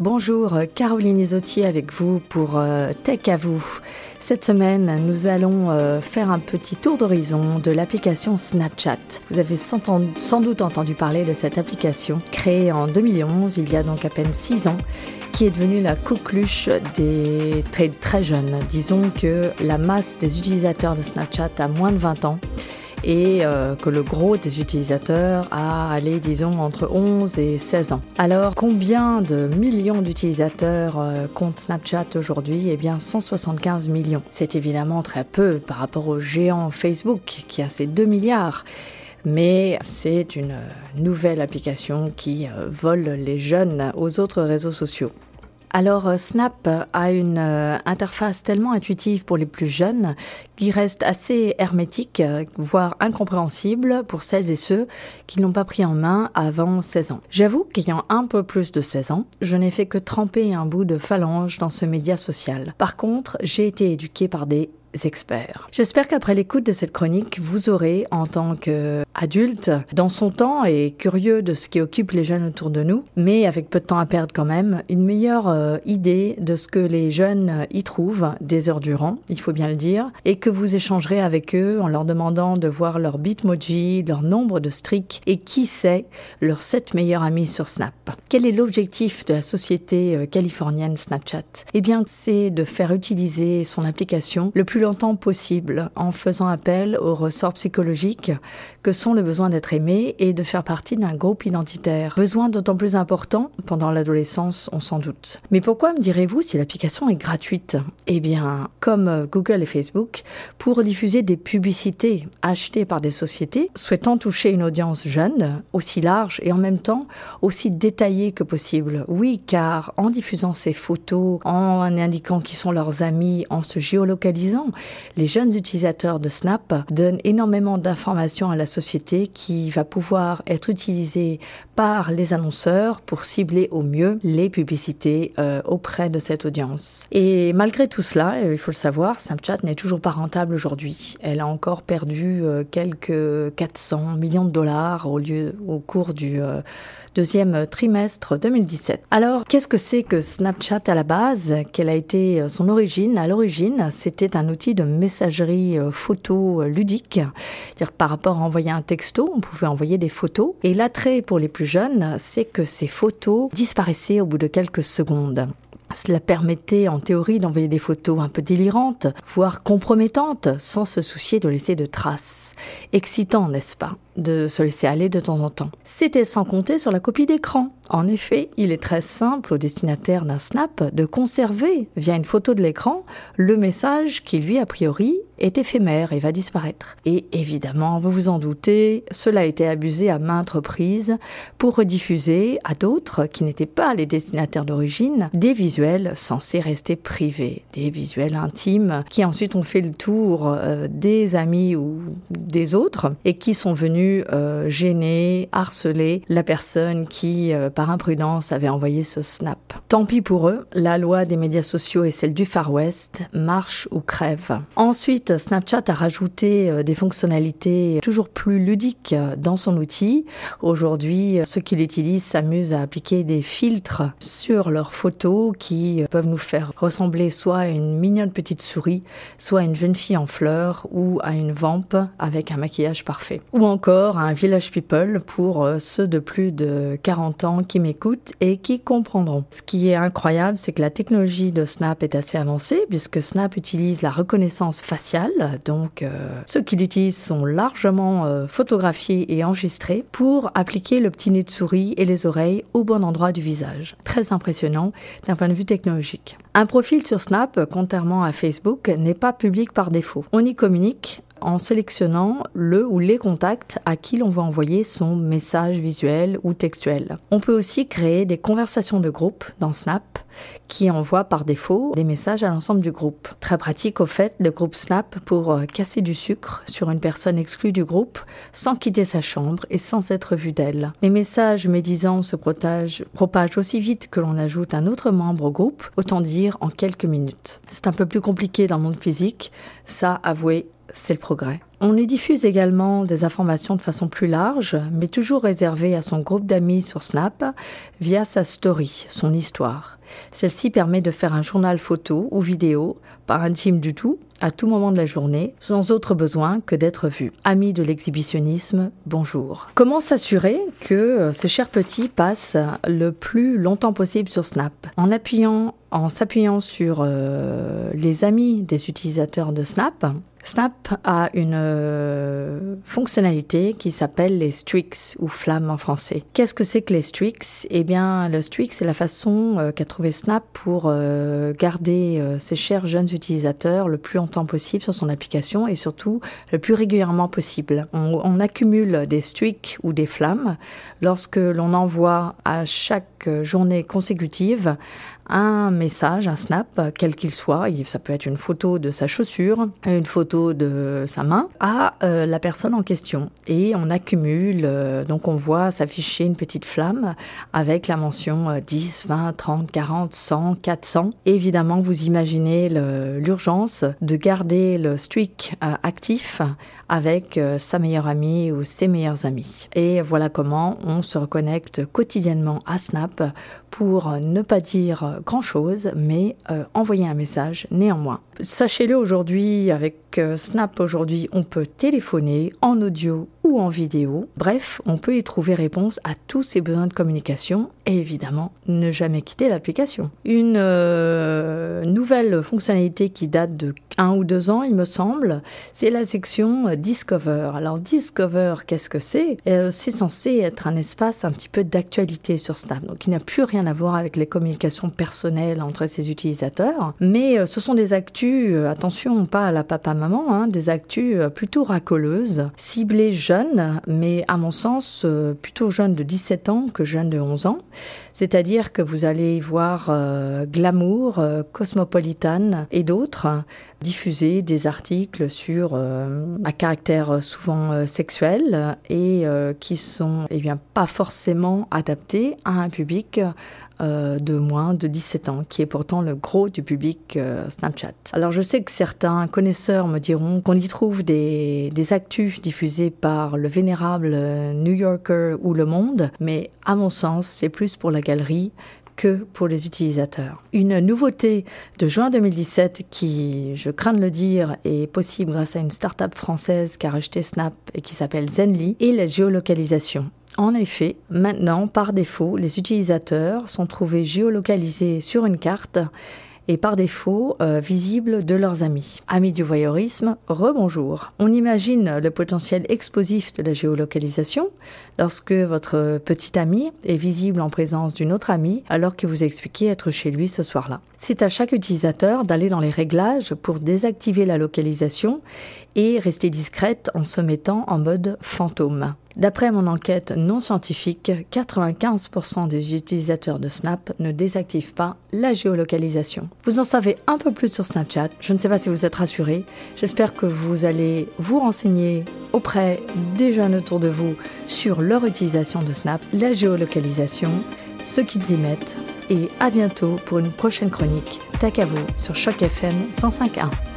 Bonjour, Caroline Isotier avec vous pour euh, Tech à vous. Cette semaine, nous allons euh, faire un petit tour d'horizon de l'application Snapchat. Vous avez sans, doute entendu parler de cette application créée en 2011, il y a donc à peine 6 ans, qui est devenue la coqueluche des très jeunes. Disons que la masse des utilisateurs de Snapchat a moins de 20 ans et euh, que le gros des utilisateurs a allé, disons, entre 11 et 16 ans. Alors, combien de millions d'utilisateurs euh, compte Snapchat aujourd'hui? Eh bien, 175 millions. C'est évidemment très peu par rapport au géant Facebook qui a ses 2 milliards mais c'est une nouvelle application qui euh, vole les jeunes aux autres réseaux sociaux. Alors euh, Snap a une euh, interface tellement intuitive pour les plus jeunes qui reste assez hermétique, euh, voire incompréhensible pour celles et ceux qui n'ont pas pris en main avant 16 ans. J'avoue qu'ayant un peu plus de 16 ans, je n'ai fait que tremper un bout de phalange dans ce média social. Par contre, j'ai été éduqué par des J'espère qu'après l'écoute de cette chronique, vous aurez, en tant qu'adulte, dans son temps et curieux de ce qui occupe les jeunes autour de nous, mais avec peu de temps à perdre quand même, une meilleure euh, idée de ce que les jeunes y trouvent des heures durant, il faut bien le dire, et que vous échangerez avec eux en leur demandant de voir leur bitmoji, leur nombre de streaks et qui sait, leurs 7 meilleurs amis sur Snap. Quel est l'objectif de la société euh, californienne Snapchat? Eh bien, c'est de faire utiliser son application le plus longtemps possible en faisant appel aux ressorts psychologiques que sont le besoin d'être aimé et de faire partie d'un groupe identitaire. Besoin d'autant plus important pendant l'adolescence, on s'en doute. Mais pourquoi me direz-vous si l'application est gratuite? Eh bien, comme Google et Facebook, pour diffuser des publicités achetées par des sociétés souhaitant toucher une audience jeune, aussi large et en même temps aussi détaillée que possible. Oui, car en diffusant ces photos, en indiquant qui sont leurs amis, en se géolocalisant, les jeunes utilisateurs de Snap donnent énormément d'informations à la société qui va pouvoir être utilisée par les annonceurs pour cibler au mieux les publicités euh, auprès de cette audience. Et malgré tout cela, euh, il faut le savoir, Snapchat n'est toujours pas rentable aujourd'hui. Elle a encore perdu euh, quelques 400 millions de dollars au, lieu, au cours du deuxième trimestre 2017. Alors, qu'est-ce que c'est que Snapchat à la base? Quelle a été son origine? À l'origine, c'était un outil de messagerie euh, photo euh, ludique. dire par rapport à envoyer un texto, on pouvait envoyer des photos. Et l'attrait pour les plus jeunes, c'est que ces photos disparaissaient au bout de quelques secondes. Cela permettait en théorie d'envoyer des photos un peu délirantes, voire compromettantes, sans se soucier de laisser de traces. Excitant, n'est-ce pas de se laisser aller de temps en temps. C'était sans compter sur la copie d'écran. En effet, il est très simple au destinataire d'un snap de conserver, via une photo de l'écran, le message qui lui, a priori, est éphémère et va disparaître. Et évidemment, vous vous en doutez, cela a été abusé à maintes reprises pour rediffuser à d'autres qui n'étaient pas les destinataires d'origine des visuels censés rester privés, des visuels intimes qui ensuite ont fait le tour euh, des amis ou des autres et qui sont venus euh, gêner, harceler la personne qui, euh, par imprudence, avait envoyé ce snap. Tant pis pour eux, la loi des médias sociaux et celle du Far West marche ou crève. Ensuite, Snapchat a rajouté euh, des fonctionnalités toujours plus ludiques dans son outil. Aujourd'hui, ceux qui l'utilisent s'amusent à appliquer des filtres sur leurs photos qui peuvent nous faire ressembler soit à une mignonne petite souris, soit à une jeune fille en fleurs ou à une vampe avec un maquillage parfait. Ou encore à un Village People pour euh, ceux de plus de 40 ans qui m'écoutent et qui comprendront. Ce qui est incroyable, c'est que la technologie de Snap est assez avancée puisque Snap utilise la reconnaissance faciale. Donc, euh, ceux qui l'utilisent sont largement euh, photographiés et enregistrés pour appliquer le petit nez de souris et les oreilles au bon endroit du visage. Très impressionnant d'un point de vue technologique. Un profil sur Snap, contrairement à Facebook, n'est pas public par défaut. On y communique en sélectionnant le ou les contacts à qui l'on va envoyer son message visuel ou textuel. On peut aussi créer des conversations de groupe dans Snap qui envoient par défaut des messages à l'ensemble du groupe. Très pratique au fait le groupe Snap pour euh, casser du sucre sur une personne exclue du groupe sans quitter sa chambre et sans être vu d'elle. Les messages médisants se propagent, propagent aussi vite que l'on ajoute un autre membre au groupe, autant dire en quelques minutes. C'est un peu plus compliqué dans le monde physique, ça avouez c'est le progrès. On y diffuse également des informations de façon plus large, mais toujours réservées à son groupe d'amis sur Snap via sa story, son histoire. Celle-ci permet de faire un journal photo ou vidéo, pas intime du tout, à tout moment de la journée, sans autre besoin que d'être vu. Amis de l'exhibitionnisme, bonjour. Comment s'assurer que euh, ces chers petits passent le plus longtemps possible sur Snap? En appuyant, en s'appuyant sur euh, les amis des utilisateurs de Snap, Snap a une euh, fonctionnalité qui s'appelle les streaks ou flammes en français. Qu'est-ce que c'est que les streaks? Eh bien, le streak, c'est la façon qu'a trouvé Snap pour garder ses chers jeunes utilisateurs le plus longtemps possible sur son application et surtout le plus régulièrement possible. On, on accumule des streaks ou des flammes lorsque l'on envoie à chaque journée consécutive un message, un snap, quel qu'il soit, ça peut être une photo de sa chaussure, une photo de sa main, à euh, la personne en question. Et on accumule, euh, donc on voit s'afficher une petite flamme avec la mention 10, 20, 30, 40, 100, 400. évidemment, vous imaginez l'urgence de garder le streak euh, actif avec sa meilleure amie ou ses meilleurs amis. Et voilà comment on se reconnecte quotidiennement à Snap pour ne pas dire grand-chose, mais euh, envoyer un message néanmoins. Sachez-le aujourd'hui, avec euh, Snap aujourd'hui, on peut téléphoner en audio ou en vidéo. Bref, on peut y trouver réponse à tous ses besoins de communication et évidemment ne jamais quitter l'application. Une euh, nouvelle fonctionnalité qui date de un ou deux ans, il me semble, c'est la section Discover. Alors Discover, qu'est-ce que c'est? C'est censé être un espace un petit peu d'actualité sur Snap, donc il n'a plus rien à voir avec les communications personnelles entre ses utilisateurs, mais ce sont des actus euh, attention, pas à la papa-maman, hein, des actus euh, plutôt racoleuses, ciblées mais à mon sens euh, plutôt jeunes de 17 ans que jeunes de 11 ans. C'est-à-dire que vous allez voir Glamour, Cosmopolitan et d'autres diffuser des articles sur à caractère souvent sexuel et qui sont eh bien pas forcément adaptés à un public de moins de 17 ans, qui est pourtant le gros du public Snapchat. Alors je sais que certains connaisseurs me diront qu'on y trouve des, des actus diffusés par le vénérable New Yorker ou Le Monde, mais à mon sens c'est plus pour la galerie que pour les utilisateurs. Une nouveauté de juin 2017 qui, je crains de le dire, est possible grâce à une start-up française qui a racheté Snap et qui s'appelle Zenly est la géolocalisation. En effet, maintenant, par défaut, les utilisateurs sont trouvés géolocalisés sur une carte et par défaut euh, visibles de leurs amis. Amis du voyeurisme, rebonjour. On imagine le potentiel explosif de la géolocalisation lorsque votre petit ami est visible en présence d'une autre amie alors que vous expliquez être chez lui ce soir-là. C'est à chaque utilisateur d'aller dans les réglages pour désactiver la localisation et rester discrète en se mettant en mode fantôme. D'après mon enquête non scientifique, 95% des utilisateurs de Snap ne désactivent pas la géolocalisation. Vous en savez un peu plus sur Snapchat. Je ne sais pas si vous êtes rassuré. J'espère que vous allez vous renseigner auprès des jeunes autour de vous sur leur utilisation de Snap, la géolocalisation, ce qu'ils y mettent. Et à bientôt pour une prochaine chronique. Vous sur Choc FM 105.1.